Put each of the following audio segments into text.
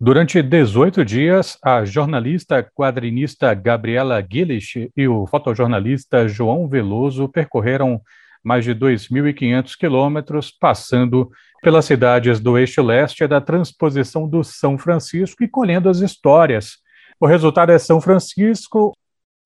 Durante 18 dias, a jornalista quadrinista Gabriela Gillish e o fotojornalista João Veloso percorreram mais de 2.500 quilômetros, passando pelas cidades do eixo leste da transposição do São Francisco e colhendo as histórias. O resultado é São Francisco,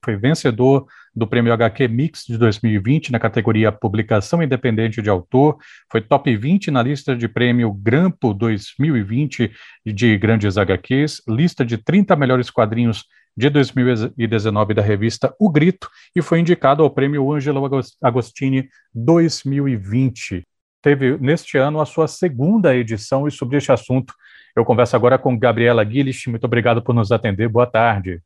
foi vencedor do Prêmio HQ Mix de 2020 na categoria Publicação Independente de Autor, foi top 20 na lista de prêmio Grampo 2020 de Grandes HQs, lista de 30 melhores quadrinhos de 2019 da revista O Grito e foi indicado ao Prêmio Ângelo Agostini 2020. Teve neste ano a sua segunda edição e sobre este assunto eu converso agora com Gabriela Guilherme. Muito obrigado por nos atender. Boa tarde.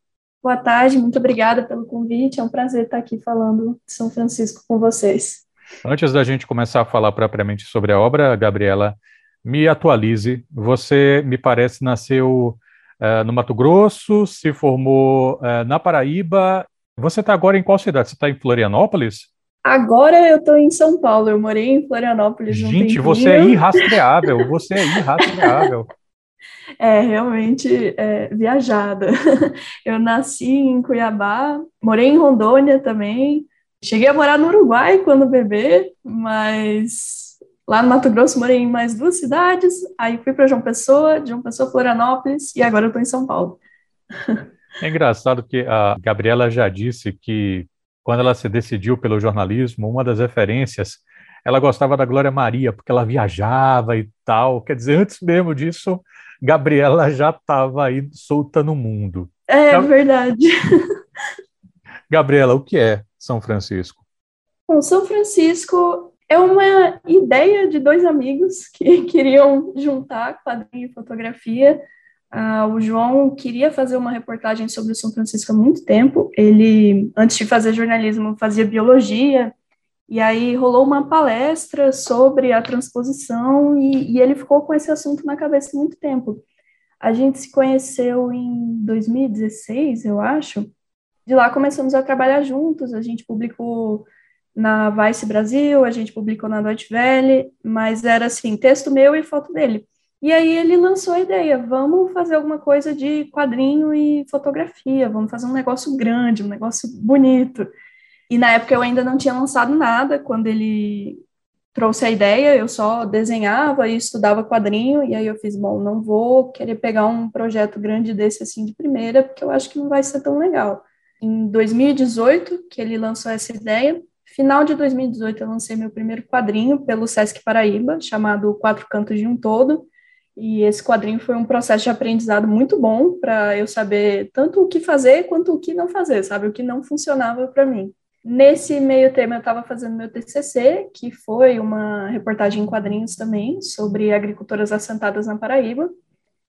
Boa tarde, muito obrigada pelo convite. É um prazer estar aqui falando de São Francisco com vocês. Antes da gente começar a falar propriamente sobre a obra, Gabriela, me atualize. Você, me parece, nasceu uh, no Mato Grosso, se formou uh, na Paraíba. Você está agora em qual cidade? Você está em Florianópolis? Agora eu estou em São Paulo. Eu morei em Florianópolis. Gente, você é irrastreável. Você é irrastreável. É realmente é, viajada. Eu nasci em Cuiabá, morei em Rondônia também. Cheguei a morar no Uruguai quando bebê, mas lá no Mato Grosso morei em mais duas cidades. Aí fui para João Pessoa, João Pessoa, Florianópolis e agora eu estou em São Paulo. É engraçado que a Gabriela já disse que quando ela se decidiu pelo jornalismo, uma das referências ela gostava da Glória Maria, porque ela viajava e tal. Quer dizer, antes mesmo disso, Gabriela já estava aí solta no mundo. É Gab... verdade. Gabriela, o que é São Francisco? Bom, São Francisco é uma ideia de dois amigos que queriam juntar quadrinho e fotografia. Uh, o João queria fazer uma reportagem sobre o São Francisco há muito tempo. Ele, antes de fazer jornalismo, fazia biologia e aí rolou uma palestra sobre a transposição e, e, ele ficou com esse assunto na cabeça muito tempo. A gente se conheceu em 2016, eu acho. De lá começamos a trabalhar juntos. A gente publicou na Vice Brasil, a gente publicou na Deutsche Welle, mas era assim, texto meu e foto dele. E aí ele lançou a ideia, vamos fazer alguma coisa de quadrinho e fotografia, vamos fazer um negócio grande, um negócio bonito. E na época eu ainda não tinha lançado nada quando ele trouxe a ideia, eu só desenhava e estudava quadrinho, e aí eu fiz, bom, não vou querer pegar um projeto grande desse assim de primeira, porque eu acho que não vai ser tão legal. Em 2018, que ele lançou essa ideia, final de 2018 eu lancei meu primeiro quadrinho pelo Sesc Paraíba, chamado Quatro Cantos de um Todo, e esse quadrinho foi um processo de aprendizado muito bom para eu saber tanto o que fazer quanto o que não fazer, sabe? O que não funcionava para mim. Nesse meio termo, eu estava fazendo meu TCC, que foi uma reportagem em quadrinhos também, sobre agricultoras assentadas na Paraíba.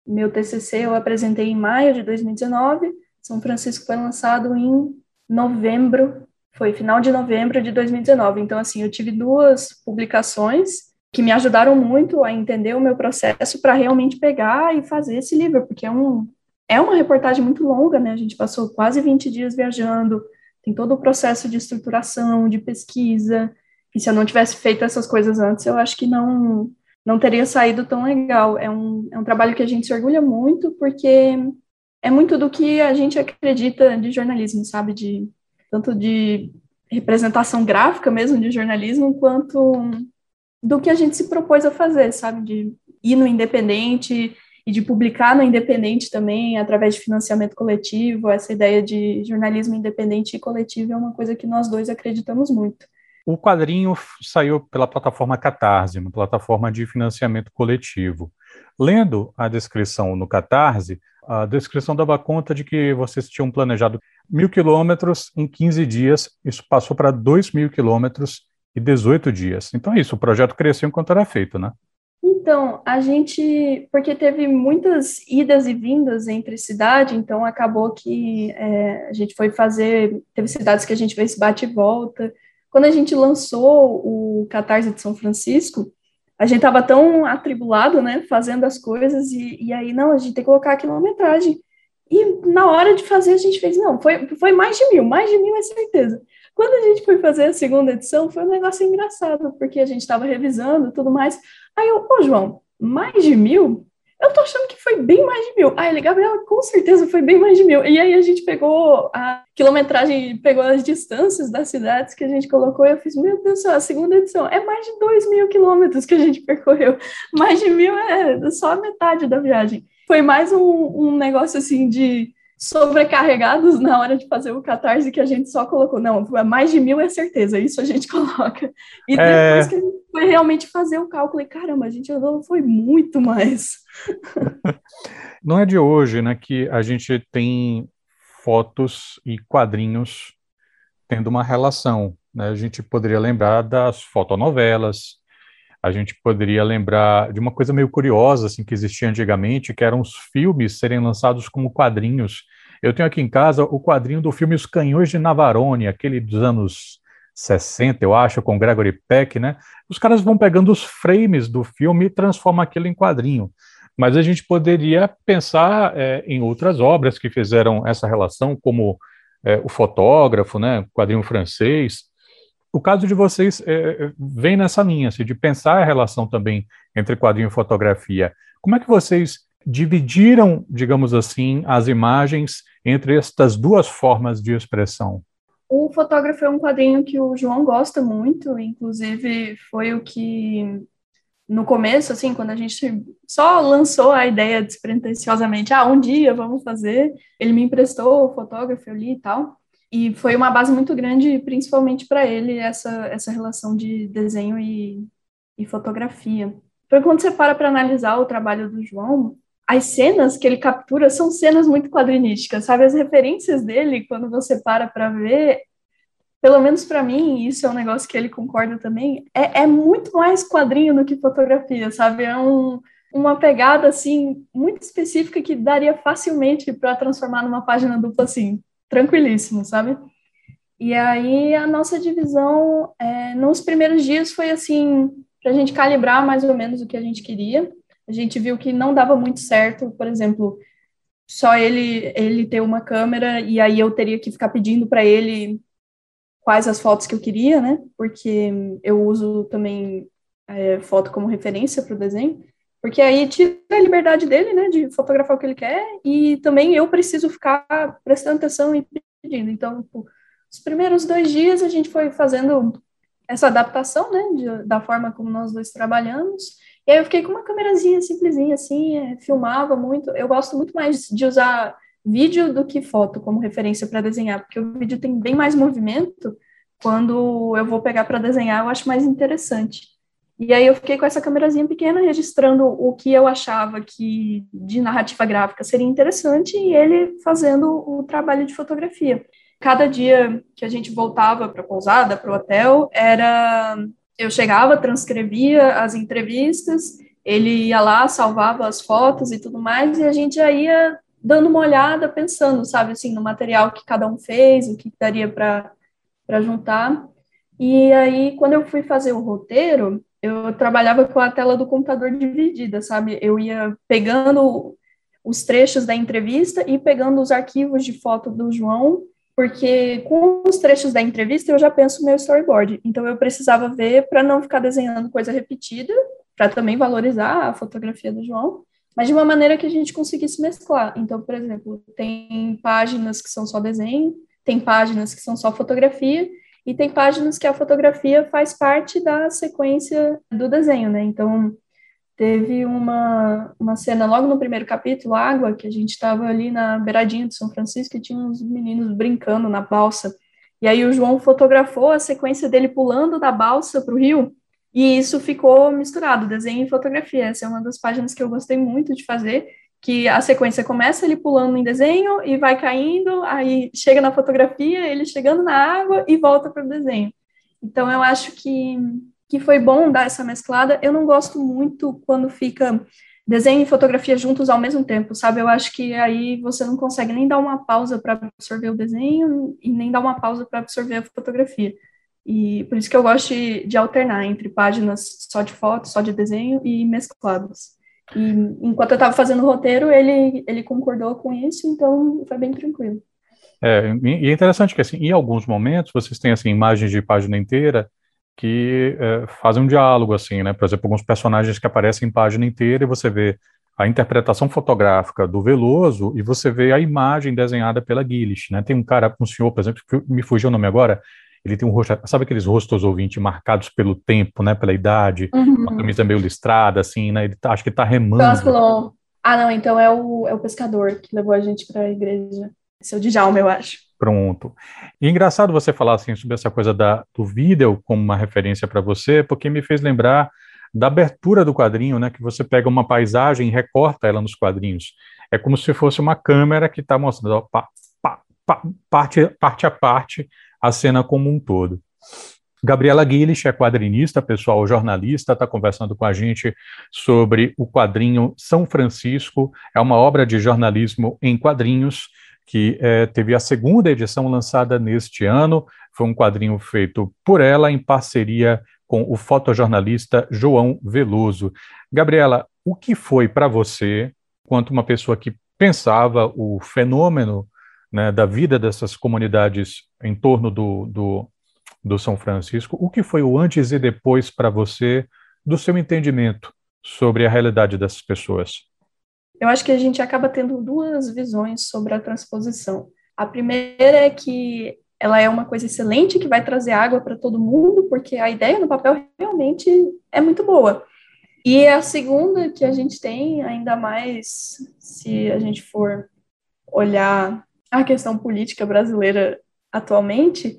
Meu TCC eu apresentei em maio de 2019, São Francisco foi lançado em novembro, foi final de novembro de 2019. Então, assim, eu tive duas publicações que me ajudaram muito a entender o meu processo para realmente pegar e fazer esse livro, porque é, um, é uma reportagem muito longa, né? A gente passou quase 20 dias viajando, tem todo o processo de estruturação, de pesquisa, e se eu não tivesse feito essas coisas antes, eu acho que não não teria saído tão legal. É um, é um trabalho que a gente se orgulha muito, porque é muito do que a gente acredita de jornalismo, sabe? De, tanto de representação gráfica mesmo de jornalismo, quanto do que a gente se propôs a fazer, sabe? De ir no independente e de publicar no independente também, através de financiamento coletivo. Essa ideia de jornalismo independente e coletivo é uma coisa que nós dois acreditamos muito. O quadrinho saiu pela plataforma Catarse, uma plataforma de financiamento coletivo. Lendo a descrição no Catarse, a descrição dava conta de que vocês tinham planejado mil quilômetros em 15 dias, isso passou para dois mil quilômetros e 18 dias. Então é isso, o projeto cresceu enquanto era feito, né? Então, a gente, porque teve muitas idas e vindas entre cidade, então acabou que é, a gente foi fazer, teve cidades que a gente fez bate e volta. Quando a gente lançou o Catarse de São Francisco, a gente estava tão atribulado, né, fazendo as coisas, e, e aí, não, a gente tem que colocar a quilometragem. E na hora de fazer, a gente fez, não, foi, foi mais de mil, mais de mil é certeza. Quando a gente foi fazer a segunda edição, foi um negócio engraçado, porque a gente estava revisando tudo mais. Aí eu, pô, João, mais de mil? eu tô achando que foi bem mais de mil. Aí ele, Gabriela, com certeza foi bem mais de mil. E aí a gente pegou a quilometragem, pegou as distâncias das cidades que a gente colocou e eu fiz, meu Deus do céu, a segunda edição é mais de dois mil quilômetros que a gente percorreu. Mais de mil é só a metade da viagem. Foi mais um, um negócio assim de sobrecarregados na hora de fazer o catarse que a gente só colocou. Não, mais de mil é certeza, isso a gente coloca. E é... depois que a gente foi realmente fazer o cálculo, e caramba, a gente andou, foi muito mais. Não é de hoje, né, que a gente tem fotos e quadrinhos tendo uma relação. Né? A gente poderia lembrar das fotonovelas, a gente poderia lembrar de uma coisa meio curiosa assim que existia antigamente, que eram os filmes serem lançados como quadrinhos. Eu tenho aqui em casa o quadrinho do filme Os Canhões de Navarone, aquele dos anos 60, eu acho, com Gregory Peck, né? Os caras vão pegando os frames do filme e transformam aquilo em quadrinho. Mas a gente poderia pensar é, em outras obras que fizeram essa relação, como é, o fotógrafo, né? Quadrinho francês, o caso de vocês é, é, vem nessa linha, assim, de pensar a relação também entre quadrinho e fotografia. Como é que vocês dividiram, digamos assim, as imagens entre estas duas formas de expressão? O fotógrafo é um quadrinho que o João gosta muito, inclusive foi o que no começo, assim, quando a gente só lançou a ideia despretensiosamente, ah, um dia vamos fazer, ele me emprestou o fotógrafo, eu li e tal. E foi uma base muito grande, principalmente para ele, essa, essa relação de desenho e, e fotografia. Porque quando você para para analisar o trabalho do João, as cenas que ele captura são cenas muito quadrinísticas, sabe? As referências dele, quando você para para ver, pelo menos para mim, isso é um negócio que ele concorda também, é, é muito mais quadrinho do que fotografia, sabe? É um, uma pegada, assim, muito específica que daria facilmente para transformar numa página dupla, assim, tranquilíssimo, sabe? E aí a nossa divisão é, nos primeiros dias foi assim para a gente calibrar mais ou menos o que a gente queria. A gente viu que não dava muito certo, por exemplo, só ele ele ter uma câmera e aí eu teria que ficar pedindo para ele quais as fotos que eu queria, né? Porque eu uso também é, foto como referência para o desenho. Porque aí tira a liberdade dele, né, de fotografar o que ele quer, e também eu preciso ficar prestando atenção e pedindo. Então, tipo, os primeiros dois dias a gente foi fazendo essa adaptação, né, de, da forma como nós dois trabalhamos, e aí eu fiquei com uma câmerazinha simplesinha, assim, é, filmava muito. Eu gosto muito mais de usar vídeo do que foto como referência para desenhar, porque o vídeo tem bem mais movimento. Quando eu vou pegar para desenhar, eu acho mais interessante. E aí eu fiquei com essa câmerazinha pequena registrando o que eu achava que de narrativa gráfica seria interessante e ele fazendo o trabalho de fotografia. Cada dia que a gente voltava para a pousada, para o hotel, era eu chegava, transcrevia as entrevistas, ele ia lá, salvava as fotos e tudo mais, e a gente já ia dando uma olhada, pensando, sabe, assim, no material que cada um fez, o que daria para juntar. E aí, quando eu fui fazer o roteiro, eu trabalhava com a tela do computador dividida, sabe? Eu ia pegando os trechos da entrevista e pegando os arquivos de foto do João, porque com os trechos da entrevista eu já penso meu storyboard. Então eu precisava ver para não ficar desenhando coisa repetida, para também valorizar a fotografia do João, mas de uma maneira que a gente conseguisse mesclar. Então, por exemplo, tem páginas que são só desenho, tem páginas que são só fotografia, e tem páginas que a fotografia faz parte da sequência do desenho, né? Então, teve uma, uma cena logo no primeiro capítulo, Água, que a gente estava ali na beiradinha de São Francisco e tinha uns meninos brincando na balsa. E aí o João fotografou a sequência dele pulando da balsa para o rio, e isso ficou misturado, desenho e fotografia. Essa é uma das páginas que eu gostei muito de fazer, que a sequência começa ele pulando em desenho e vai caindo, aí chega na fotografia, ele chegando na água e volta para o desenho. Então eu acho que, que foi bom dar essa mesclada. Eu não gosto muito quando fica desenho e fotografia juntos ao mesmo tempo, sabe? Eu acho que aí você não consegue nem dar uma pausa para absorver o desenho e nem dar uma pausa para absorver a fotografia. E por isso que eu gosto de, de alternar entre páginas só de foto, só de desenho e mescladas. E enquanto eu estava fazendo o roteiro, ele, ele concordou com isso, então foi bem tranquilo. É, e é interessante que, assim, em alguns momentos, vocês têm, assim, imagens de página inteira que é, fazem um diálogo, assim, né? Por exemplo, alguns personagens que aparecem em página inteira e você vê a interpretação fotográfica do Veloso e você vê a imagem desenhada pela Gillis, né? Tem um cara, um senhor, por exemplo, que me fugiu o nome agora, ele tem um rosto, sabe aqueles rostos ouvintes marcados pelo tempo, né, pela idade, uhum. uma camisa meio listrada, assim, né, ele tá, acho que tá remando. Ah, não, então é o, é o pescador que levou a gente para a igreja. Esse é o Djalma, eu acho. Pronto. E engraçado você falar assim sobre essa coisa da, do vídeo como uma referência para você, porque me fez lembrar da abertura do quadrinho, né, que você pega uma paisagem e recorta ela nos quadrinhos. É como se fosse uma câmera que está mostrando ó, pa, pa, pa, parte, parte a parte a cena como um todo. Gabriela Guilherme é quadrinista, pessoal, jornalista, está conversando com a gente sobre o quadrinho São Francisco. É uma obra de jornalismo em quadrinhos que é, teve a segunda edição lançada neste ano. Foi um quadrinho feito por ela em parceria com o fotojornalista João Veloso. Gabriela, o que foi para você, quanto uma pessoa que pensava o fenômeno né, da vida dessas comunidades em torno do, do, do São Francisco, o que foi o antes e depois para você do seu entendimento sobre a realidade dessas pessoas? Eu acho que a gente acaba tendo duas visões sobre a transposição. A primeira é que ela é uma coisa excelente que vai trazer água para todo mundo, porque a ideia no papel realmente é muito boa. E a segunda que a gente tem, ainda mais se a gente for olhar a questão política brasileira atualmente,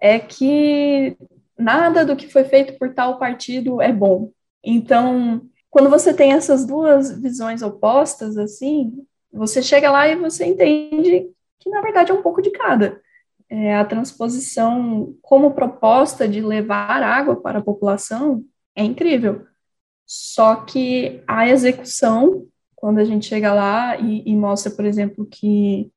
é que nada do que foi feito por tal partido é bom. Então, quando você tem essas duas visões opostas, assim, você chega lá e você entende que, na verdade, é um pouco de cada é, a transposição como proposta de levar água para a população é incrível. Só que a execução, quando a gente chega lá e, e mostra, por exemplo, que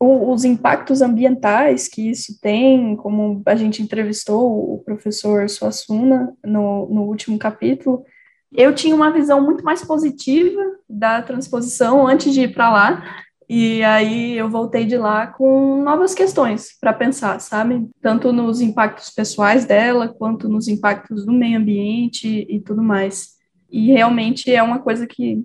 o, os impactos ambientais que isso tem, como a gente entrevistou o professor Suassuna no, no último capítulo, eu tinha uma visão muito mais positiva da transposição antes de ir para lá, e aí eu voltei de lá com novas questões para pensar, sabe? Tanto nos impactos pessoais dela, quanto nos impactos do meio ambiente e tudo mais. E realmente é uma coisa que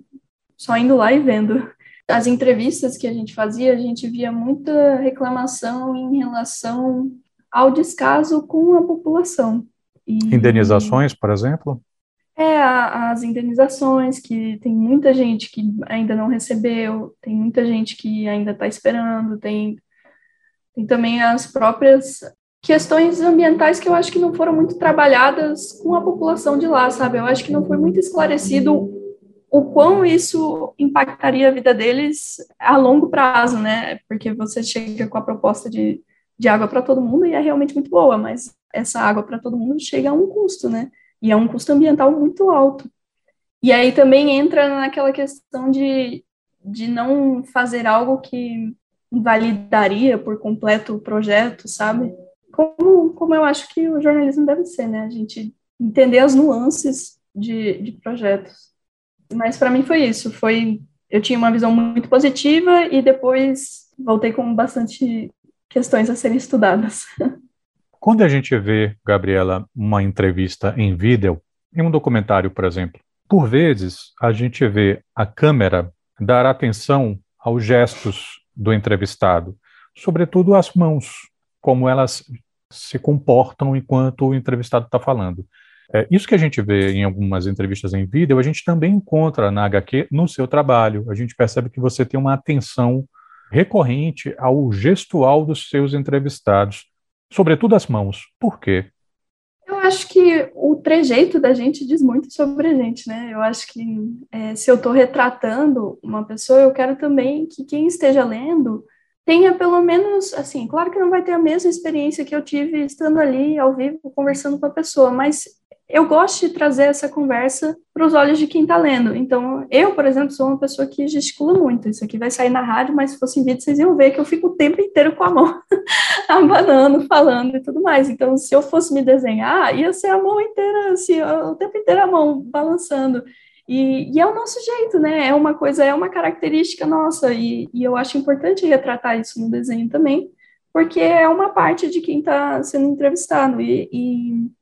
só indo lá e vendo. As entrevistas que a gente fazia, a gente via muita reclamação em relação ao descaso com a população. E... Indenizações, por exemplo? É, as indenizações, que tem muita gente que ainda não recebeu, tem muita gente que ainda está esperando, tem, tem também as próprias questões ambientais que eu acho que não foram muito trabalhadas com a população de lá, sabe? Eu acho que não foi muito esclarecido o quão isso impactaria a vida deles a longo prazo, né? Porque você chega com a proposta de, de água para todo mundo e é realmente muito boa, mas essa água para todo mundo chega a um custo, né? E é um custo ambiental muito alto. E aí também entra naquela questão de, de não fazer algo que invalidaria por completo o projeto, sabe? Como, como eu acho que o jornalismo deve ser, né? A gente entender as nuances de, de projetos. Mas para mim foi isso, foi eu tinha uma visão muito positiva e depois voltei com bastante questões a serem estudadas. Quando a gente vê, Gabriela, uma entrevista em vídeo, em um documentário, por exemplo, por vezes a gente vê a câmera dar atenção aos gestos do entrevistado, sobretudo as mãos, como elas se comportam enquanto o entrevistado está falando. É, isso que a gente vê em algumas entrevistas em vídeo, a gente também encontra na HQ no seu trabalho. A gente percebe que você tem uma atenção recorrente ao gestual dos seus entrevistados sobretudo as mãos. Por quê? Eu acho que o trejeito da gente diz muito sobre a gente, né? Eu acho que é, se eu estou retratando uma pessoa, eu quero também que quem esteja lendo tenha pelo menos, assim, claro que não vai ter a mesma experiência que eu tive estando ali ao vivo conversando com a pessoa, mas eu gosto de trazer essa conversa para os olhos de quem está lendo. Então, eu, por exemplo, sou uma pessoa que gesticula muito. Isso aqui vai sair na rádio, mas se fosse em vídeo, vocês iam ver que eu fico o tempo inteiro com a mão abanando, falando e tudo mais. Então, se eu fosse me desenhar, ia ser a mão inteira, assim, o tempo inteiro a mão balançando. E, e, é o nosso jeito, né? É uma coisa, é uma característica nossa, e, e eu acho importante retratar isso no desenho também, porque é uma parte de quem está sendo entrevistado. E, e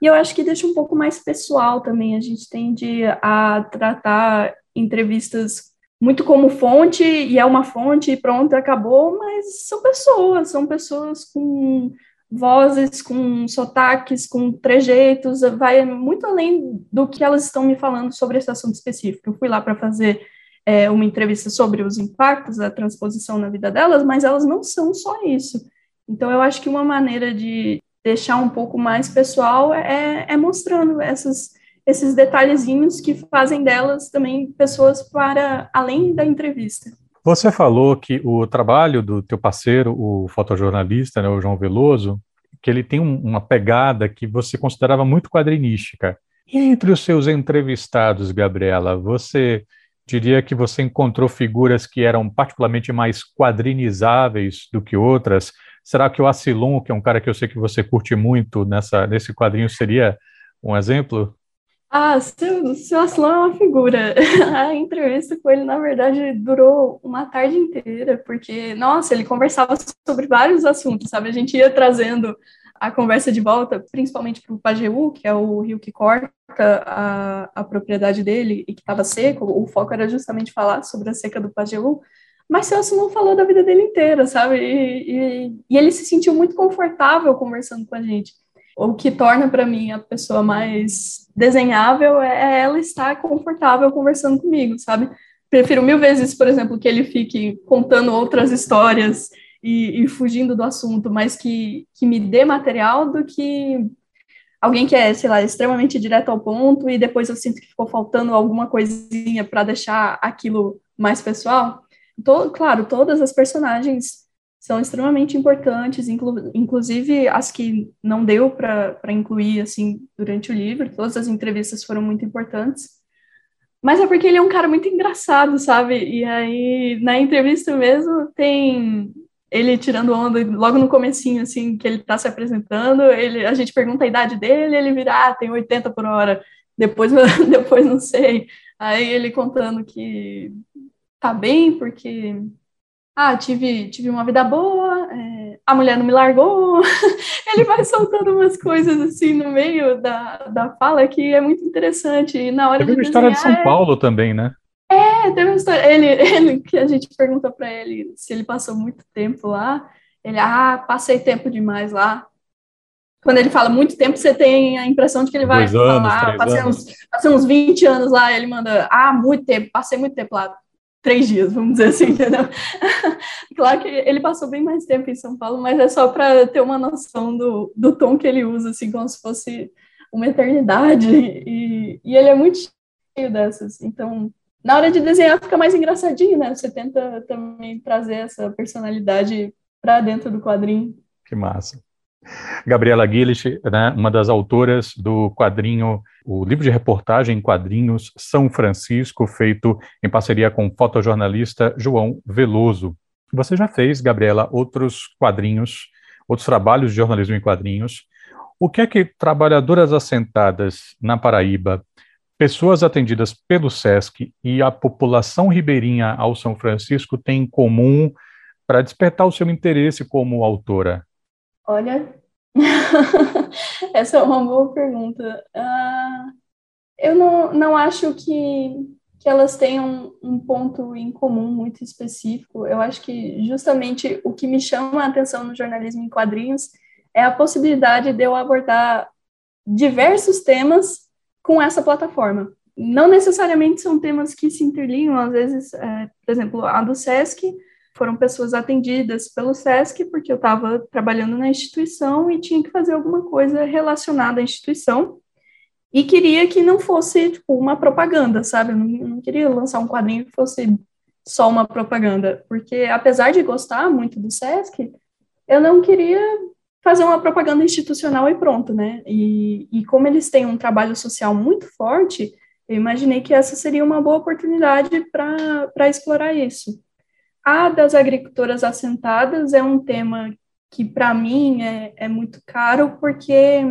e eu acho que deixa um pouco mais pessoal também. A gente tende a tratar entrevistas muito como fonte, e é uma fonte, e pronto, acabou, mas são pessoas, são pessoas com vozes, com sotaques, com trejeitos, vai muito além do que elas estão me falando sobre esse assunto específico. Eu fui lá para fazer é, uma entrevista sobre os impactos da transposição na vida delas, mas elas não são só isso. Então, eu acho que uma maneira de deixar um pouco mais pessoal é, é mostrando essas, esses detalhezinhos que fazem delas também pessoas para além da entrevista. Você falou que o trabalho do teu parceiro, o fotojornalista, né, o João Veloso, que ele tem um, uma pegada que você considerava muito quadrinística. E entre os seus entrevistados, Gabriela, você diria que você encontrou figuras que eram particularmente mais quadrinizáveis do que outras? Será que o Asilon, que é um cara que eu sei que você curte muito nessa, nesse quadrinho, seria um exemplo? Ah, seu, seu Aslan é uma figura. A entrevista com ele, na verdade, durou uma tarde inteira, porque, nossa, ele conversava sobre vários assuntos, sabe? A gente ia trazendo a conversa de volta, principalmente para o Pajeú, que é o rio que corta a, a propriedade dele e que estava seco. O foco era justamente falar sobre a seca do Pajeú. Mas Celso não falou da vida dele inteira, sabe? E, e, e ele se sentiu muito confortável conversando com a gente o que torna para mim a pessoa mais desenhável é ela estar confortável conversando comigo, sabe? Prefiro mil vezes, por exemplo, que ele fique contando outras histórias e, e fugindo do assunto, mas que, que me dê material do que alguém que é, sei lá, extremamente direto ao ponto e depois eu sinto que ficou faltando alguma coisinha para deixar aquilo mais pessoal. Tô, claro, todas as personagens são extremamente importantes, inclu inclusive as que não deu para incluir assim durante o livro, todas as entrevistas foram muito importantes. Mas é porque ele é um cara muito engraçado, sabe? E aí na entrevista mesmo tem ele tirando onda logo no comecinho assim que ele está se apresentando, ele a gente pergunta a idade dele, ele vira, ah, tem 80 por hora. Depois depois não sei. Aí ele contando que tá bem porque ah, tive, tive uma vida boa, é, a mulher não me largou. Ele vai soltando umas coisas assim no meio da, da fala que é muito interessante. E na hora teve de uma história de São. Paulo também, né? É, teve uma história. Ele, ele que a gente pergunta para ele se ele passou muito tempo lá. Ele, ah, passei tempo demais lá. Quando ele fala muito tempo, você tem a impressão de que ele vai Dois anos, falar, passei anos. uns, passei uns 20 anos lá, ele manda, ah, muito tempo, passei muito tempo lá três dias, vamos dizer assim, entendeu? claro que ele passou bem mais tempo em São Paulo, mas é só para ter uma noção do, do tom que ele usa, assim, como se fosse uma eternidade, e, e ele é muito cheio dessas, então, na hora de desenhar fica mais engraçadinho, né? Você tenta também trazer essa personalidade para dentro do quadrinho. Que massa. Gabriela Guilherme, né, uma das autoras do quadrinho, o livro de reportagem em quadrinhos São Francisco, feito em parceria com o fotojornalista João Veloso. Você já fez, Gabriela, outros quadrinhos, outros trabalhos de jornalismo em quadrinhos. O que é que trabalhadoras assentadas na Paraíba, pessoas atendidas pelo SESC e a população ribeirinha ao São Francisco têm em comum para despertar o seu interesse como autora? Olha, essa é uma boa pergunta. Uh, eu não, não acho que, que elas tenham um ponto em comum muito específico. Eu acho que justamente o que me chama a atenção no jornalismo em quadrinhos é a possibilidade de eu abordar diversos temas com essa plataforma. Não necessariamente são temas que se interligam, às vezes, é, por exemplo, a do SESC foram pessoas atendidas pelo SESC, porque eu estava trabalhando na instituição e tinha que fazer alguma coisa relacionada à instituição. E queria que não fosse tipo, uma propaganda, sabe? Eu não, não queria lançar um quadrinho que fosse só uma propaganda, porque apesar de gostar muito do SESC, eu não queria fazer uma propaganda institucional e pronto, né? E, e como eles têm um trabalho social muito forte, eu imaginei que essa seria uma boa oportunidade para explorar isso. A das agricultoras assentadas é um tema que, para mim, é, é muito caro, porque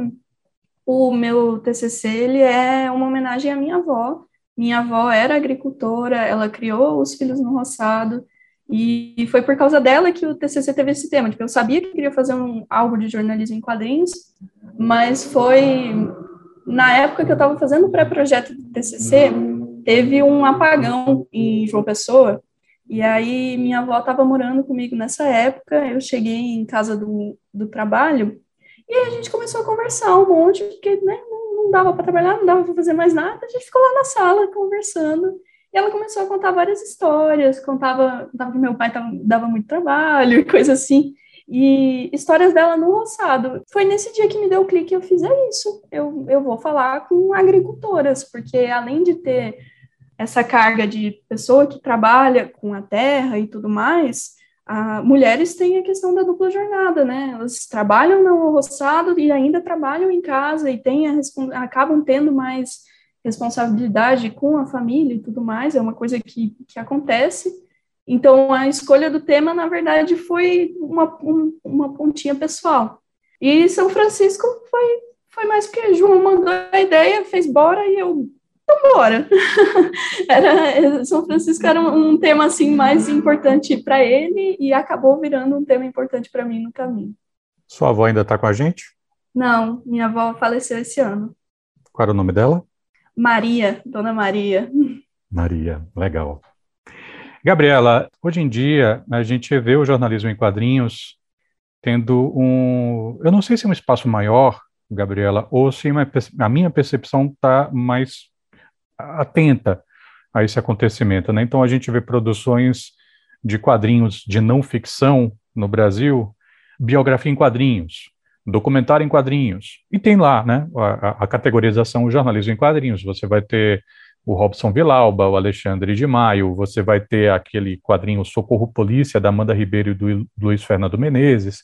o meu TCC ele é uma homenagem à minha avó. Minha avó era agricultora, ela criou os filhos no roçado, e foi por causa dela que o TCC teve esse tema. Tipo, eu sabia que queria fazer um, algo de jornalismo em quadrinhos, mas foi na época que eu estava fazendo o pré-projeto do TCC, teve um apagão em João Pessoa, e aí minha avó estava morando comigo nessa época, eu cheguei em casa do, do trabalho, e aí a gente começou a conversar um monte, porque né, não, não dava para trabalhar, não dava para fazer mais nada, a gente ficou lá na sala conversando, e ela começou a contar várias histórias, contava, contava que meu pai tava, dava muito trabalho e coisa assim, e histórias dela no roçado. Foi nesse dia que me deu o clique, eu fiz, é isso, eu, eu vou falar com agricultoras, porque além de ter essa carga de pessoa que trabalha com a terra e tudo mais, a, mulheres têm a questão da dupla jornada, né? Elas trabalham no roçado e ainda trabalham em casa e têm a, acabam tendo mais responsabilidade com a família e tudo mais, é uma coisa que, que acontece. Então, a escolha do tema, na verdade, foi uma, um, uma pontinha pessoal. E São Francisco foi, foi mais porque João mandou a ideia, fez bora e eu, então bora. era, São Francisco era um, um tema, assim, mais importante para ele e acabou virando um tema importante para mim no caminho. Sua avó ainda está com a gente? Não, minha avó faleceu esse ano. Qual era o nome dela? Maria, Dona Maria. Maria, legal. Gabriela, hoje em dia a gente vê o jornalismo em quadrinhos tendo um, eu não sei se é um espaço maior, Gabriela, ou se uma, a minha percepção está mais atenta a esse acontecimento, né? Então a gente vê produções de quadrinhos de não ficção no Brasil, biografia em quadrinhos, documentário em quadrinhos, e tem lá, né, a, a categorização o jornalismo em quadrinhos. Você vai ter o Robson Vilauba, o Alexandre de Maio, você vai ter aquele quadrinho Socorro Polícia, da Amanda Ribeiro e do Luiz Fernando Menezes.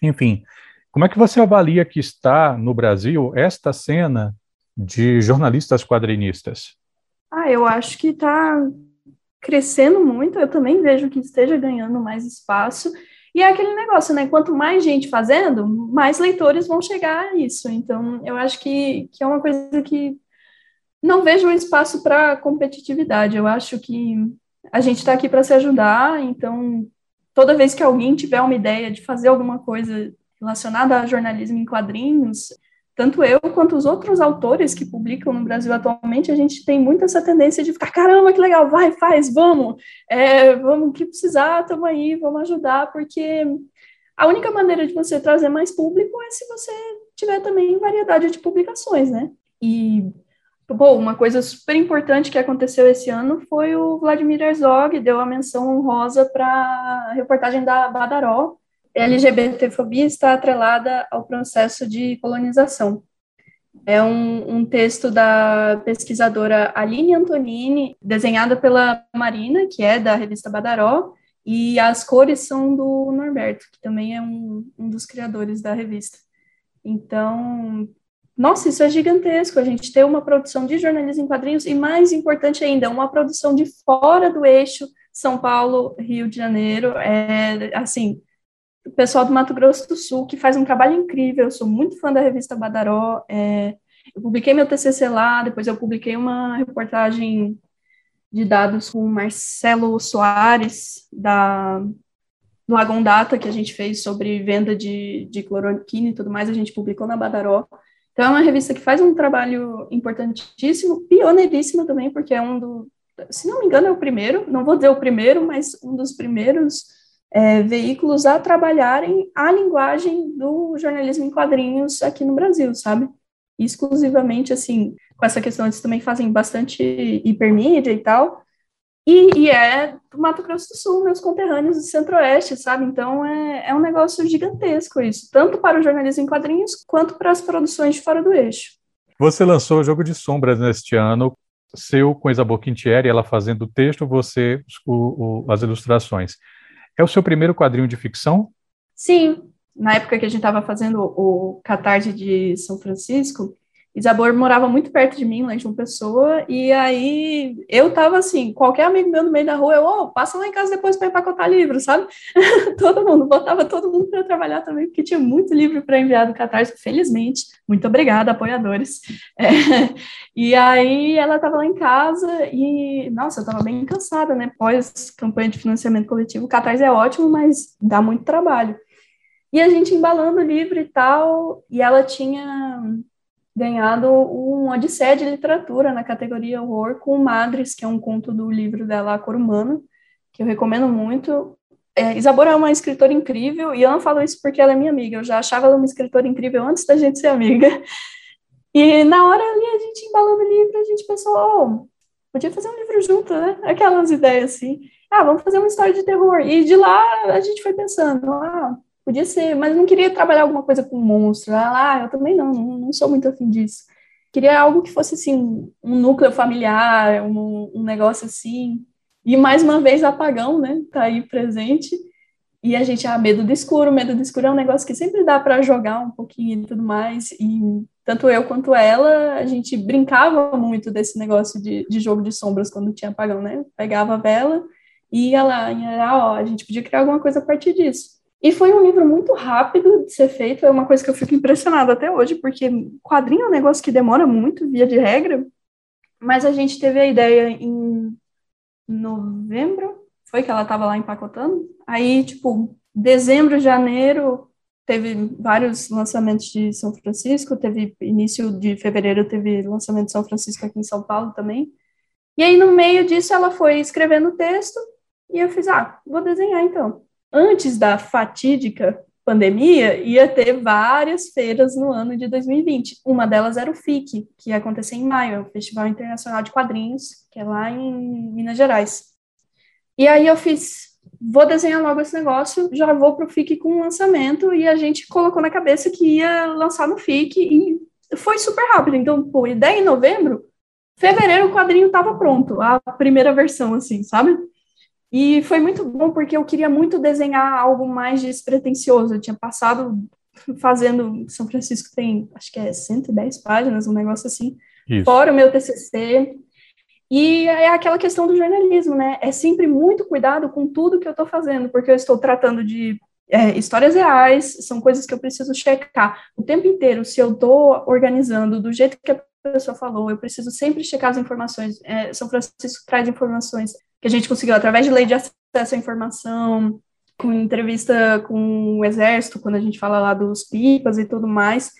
Enfim, como é que você avalia que está no Brasil esta cena de jornalistas quadrinistas? Ah, eu acho que está crescendo muito, eu também vejo que esteja ganhando mais espaço, e é aquele negócio, né? Quanto mais gente fazendo, mais leitores vão chegar a isso. Então, eu acho que, que é uma coisa que não vejo um espaço para competitividade. Eu acho que a gente está aqui para se ajudar, então toda vez que alguém tiver uma ideia de fazer alguma coisa relacionada a jornalismo em quadrinhos, tanto eu quanto os outros autores que publicam no Brasil atualmente, a gente tem muito essa tendência de ficar, caramba, que legal, vai, faz, vamos, é, vamos, que precisar, estamos aí, vamos ajudar, porque a única maneira de você trazer mais público é se você tiver também variedade de publicações, né? E Bom, uma coisa super importante que aconteceu esse ano foi o Vladimir Herzog deu a menção honrosa para a reportagem da Badaró. LGBTfobia está atrelada ao processo de colonização. É um, um, texto da pesquisadora Aline Antonini, desenhada pela Marina, que é da revista Badaró, e as cores são do Norberto, que também é um, um dos criadores da revista. Então, nossa, isso é gigantesco, a gente ter uma produção de jornalismo em quadrinhos e, mais importante ainda, uma produção de fora do eixo São Paulo, Rio de Janeiro, é, assim, o pessoal do Mato Grosso do Sul, que faz um trabalho incrível, eu sou muito fã da revista Badaró, é, eu publiquei meu TCC lá, depois eu publiquei uma reportagem de dados com o Marcelo Soares, da Lagon Data, que a gente fez sobre venda de, de cloroquina e tudo mais, a gente publicou na Badaró, então, é uma revista que faz um trabalho importantíssimo, pioneiríssimo também, porque é um do, se não me engano, é o primeiro, não vou dizer o primeiro, mas um dos primeiros é, veículos a trabalharem a linguagem do jornalismo em quadrinhos aqui no Brasil, sabe? Exclusivamente, assim, com essa questão, eles também fazem bastante hipermídia e tal, e, e, é do Mato Grosso do Sul, meus conterrâneos do Centro-Oeste, sabe? Então é, é um negócio gigantesco isso, tanto para o jornalismo em quadrinhos quanto para as produções de fora do eixo. Você lançou o Jogo de Sombras neste ano, seu com Isabel Quintieri, ela fazendo o texto, você o, o, as ilustrações. É o seu primeiro quadrinho de ficção? Sim. Na época que a gente estava fazendo o Catarse de São Francisco, Isabor morava muito perto de mim, lá em João Pessoa, e aí eu tava assim, qualquer amigo meu no meio da rua, eu, oh, passa lá em casa depois para empacotar livro, sabe? todo mundo, botava todo mundo para trabalhar também, porque tinha muito livro para enviar do Catarse, felizmente. Muito obrigada, apoiadores. É, e aí ela tava lá em casa e, nossa, eu tava bem cansada, né? Pós campanha de financiamento coletivo, o Catarse é ótimo, mas dá muito trabalho. E a gente embalando o livro e tal, e ela tinha ganhado um Odisseia de Literatura na categoria Horror com Madres, que é um conto do livro dela, A Cor Humana, que eu recomendo muito. É, Isadora é uma escritora incrível, e eu não falo isso porque ela é minha amiga, eu já achava ela uma escritora incrível antes da gente ser amiga. E na hora ali, a gente embalando o livro, a gente pensou, oh, podia fazer um livro junto, né? Aquelas ideias assim. Ah, vamos fazer uma história de terror. E de lá a gente foi pensando, ah, podia ser, mas não queria trabalhar alguma coisa com monstro. Ah, eu também não, não, não sou muito afim disso. Queria algo que fosse assim, um núcleo familiar, um, um negócio assim, e mais uma vez, apagão, né? Tá aí presente. E a gente, ah, medo do escuro, medo do escuro é um negócio que sempre dá para jogar um pouquinho e tudo mais. E tanto eu quanto ela, a gente brincava muito desse negócio de, de jogo de sombras quando tinha apagão, né? Pegava a vela e ia lá, era, ó, a gente podia criar alguma coisa a partir disso. E foi um livro muito rápido de ser feito, é uma coisa que eu fico impressionada até hoje, porque quadrinho é um negócio que demora muito, via de regra, mas a gente teve a ideia em novembro, foi que ela estava lá empacotando. Aí, tipo, dezembro, janeiro, teve vários lançamentos de São Francisco, teve início de fevereiro, teve lançamento de São Francisco aqui em São Paulo também. E aí, no meio disso, ela foi escrevendo o texto, e eu fiz, ah, vou desenhar então. Antes da fatídica pandemia, ia ter várias feiras no ano de 2020. Uma delas era o FIC, que ia acontecer em maio, o Festival Internacional de Quadrinhos, que é lá em Minas Gerais. E aí eu fiz, vou desenhar logo esse negócio, já vou para o FIC com o lançamento, e a gente colocou na cabeça que ia lançar no FIC, e foi super rápido. Então, pô, ideia em novembro, fevereiro o quadrinho estava pronto, a primeira versão, assim, sabe? E foi muito bom porque eu queria muito desenhar algo mais despretensioso. Eu tinha passado fazendo. São Francisco tem, acho que é 110 páginas, um negócio assim. Isso. Fora o meu TCC. E é aquela questão do jornalismo, né? É sempre muito cuidado com tudo que eu estou fazendo, porque eu estou tratando de é, histórias reais, são coisas que eu preciso checar o tempo inteiro. Se eu estou organizando do jeito que a pessoa falou, eu preciso sempre checar as informações. É, São Francisco traz informações que a gente conseguiu através de lei de acesso à informação, com entrevista com o exército, quando a gente fala lá dos pipas e tudo mais.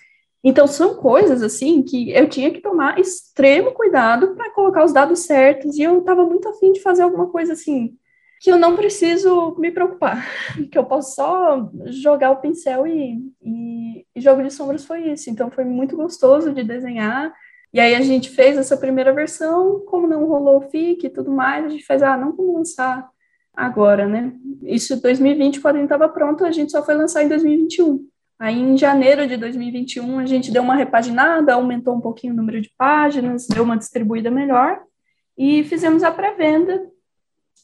Então, são coisas, assim, que eu tinha que tomar extremo cuidado para colocar os dados certos, e eu estava muito afim de fazer alguma coisa, assim, que eu não preciso me preocupar, que eu posso só jogar o pincel e, e, e jogo de sombras foi isso. Então, foi muito gostoso de desenhar, e aí a gente fez essa primeira versão, como não rolou o FIC e tudo mais, a gente fez, ah, não vamos lançar agora, né? Isso 2020, quando estava pronto, a gente só foi lançar em 2021. Aí em janeiro de 2021 a gente deu uma repaginada, aumentou um pouquinho o número de páginas, deu uma distribuída melhor e fizemos a pré-venda.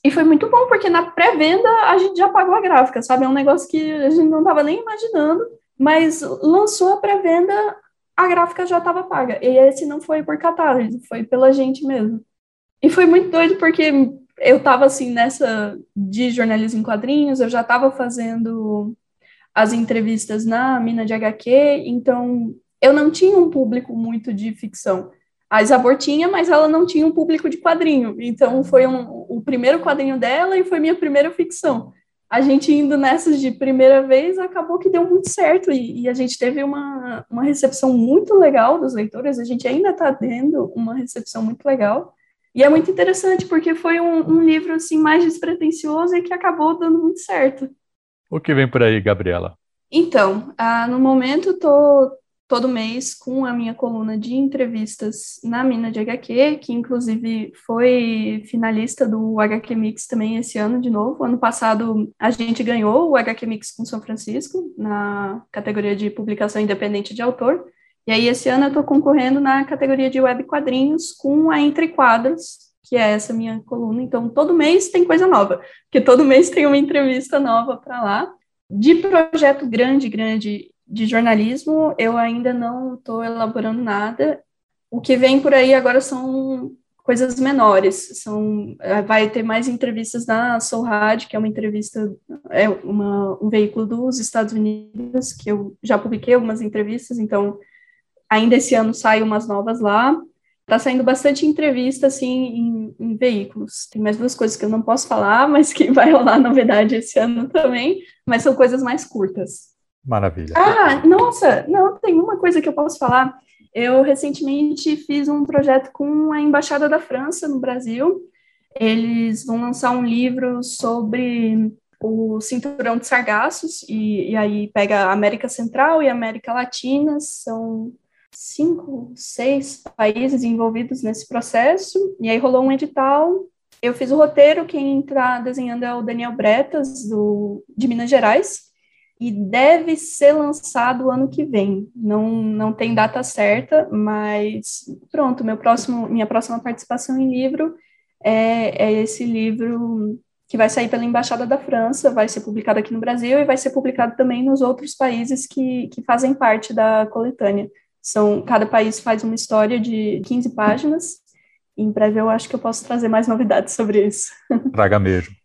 E foi muito bom, porque na pré-venda a gente já pagou a gráfica, sabe? É um negócio que a gente não estava nem imaginando, mas lançou a pré-venda a gráfica já estava paga. E esse não foi por catálogo, foi pela gente mesmo. E foi muito doido porque eu estava assim nessa de jornalismo em quadrinhos, eu já estava fazendo as entrevistas na mina de HQ, então eu não tinha um público muito de ficção. A Isabor tinha, mas ela não tinha um público de quadrinho. Então foi um, o primeiro quadrinho dela e foi minha primeira ficção a gente indo nessas de primeira vez, acabou que deu muito certo e, e a gente teve uma, uma recepção muito legal dos leitores, a gente ainda está tendo uma recepção muito legal. E é muito interessante, porque foi um, um, livro assim mais despretensioso e que acabou dando muito certo. O que vem por aí, Gabriela? Então, ah, no momento estou todo mês com a minha coluna de entrevistas na Mina de HQ, que inclusive foi finalista do HQ Mix também esse ano de novo. Ano passado a gente ganhou o HQ Mix com São Francisco, na categoria de publicação independente de autor. E aí esse ano eu estou concorrendo na categoria de web quadrinhos com a Entre Quadros, que é essa minha coluna. Então todo mês tem coisa nova, porque todo mês tem uma entrevista nova para lá. De projeto grande, grande de jornalismo, eu ainda não estou elaborando nada. O que vem por aí agora são coisas menores. São, eh, vai ter mais entrevistas na Soul Rádio, que é uma entrevista, é uma, um veículo dos Estados Unidos, que eu já publiquei algumas entrevistas, então ainda esse ano saem umas novas lá. Está saindo bastante entrevista, assim, em, em, veículos. Tem mais duas coisas que eu não posso falar, mas que vai rolar novidade esse ano também, mas são coisas mais curtas. Maravilha. Ah, nossa, não, tem uma coisa que eu posso falar. Eu recentemente fiz um projeto com a Embaixada da França no Brasil. Eles vão lançar um livro sobre o cinturão de sargassos, e, e aí pega América Central e América Latina, são cinco, seis países envolvidos nesse processo, e aí rolou um edital. Eu fiz o roteiro, quem está desenhando é o Daniel Bretas, do, de Minas Gerais, e deve ser lançado ano que vem. Não, não tem data certa, mas pronto, meu próximo, minha próxima participação em livro é, é esse livro que vai sair pela Embaixada da França, vai ser publicado aqui no Brasil e vai ser publicado também nos outros países que, que fazem parte da coletânea. São, cada país faz uma história de 15 páginas, em breve eu acho que eu posso trazer mais novidades sobre isso. Traga mesmo.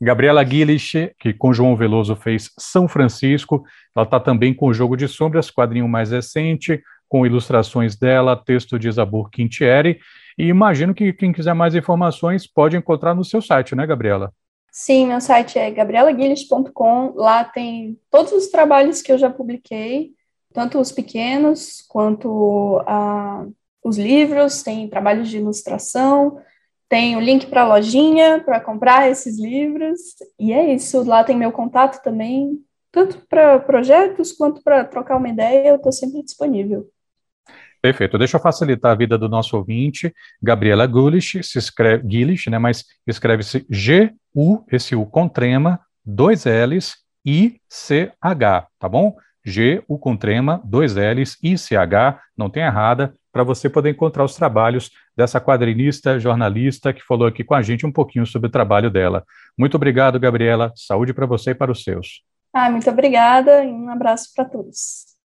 Gabriela Guilich, que com João Veloso fez São Francisco, ela está também com o Jogo de Sombras, quadrinho mais recente, com ilustrações dela, texto de Isabur Quintieri, e imagino que quem quiser mais informações pode encontrar no seu site, né, Gabriela? Sim, meu site é gabrielaguilich.com, lá tem todos os trabalhos que eu já publiquei, tanto os pequenos quanto ah, os livros, tem trabalhos de ilustração, tem o link para a lojinha para comprar esses livros, e é isso. Lá tem meu contato também, tanto para projetos quanto para trocar uma ideia, eu estou sempre disponível. Perfeito. Deixa eu facilitar a vida do nosso ouvinte. Gabriela Gulish, se escreve Gulish, né? Mas escreve-se G-U, esse U com trema, dois L's, I-C-H, tá bom? G, U com trema, dois L's, I-C-H, não tem errada para você poder encontrar os trabalhos dessa quadrinista, jornalista que falou aqui com a gente um pouquinho sobre o trabalho dela. Muito obrigado, Gabriela. Saúde para você e para os seus. Ah, muito obrigada e um abraço para todos.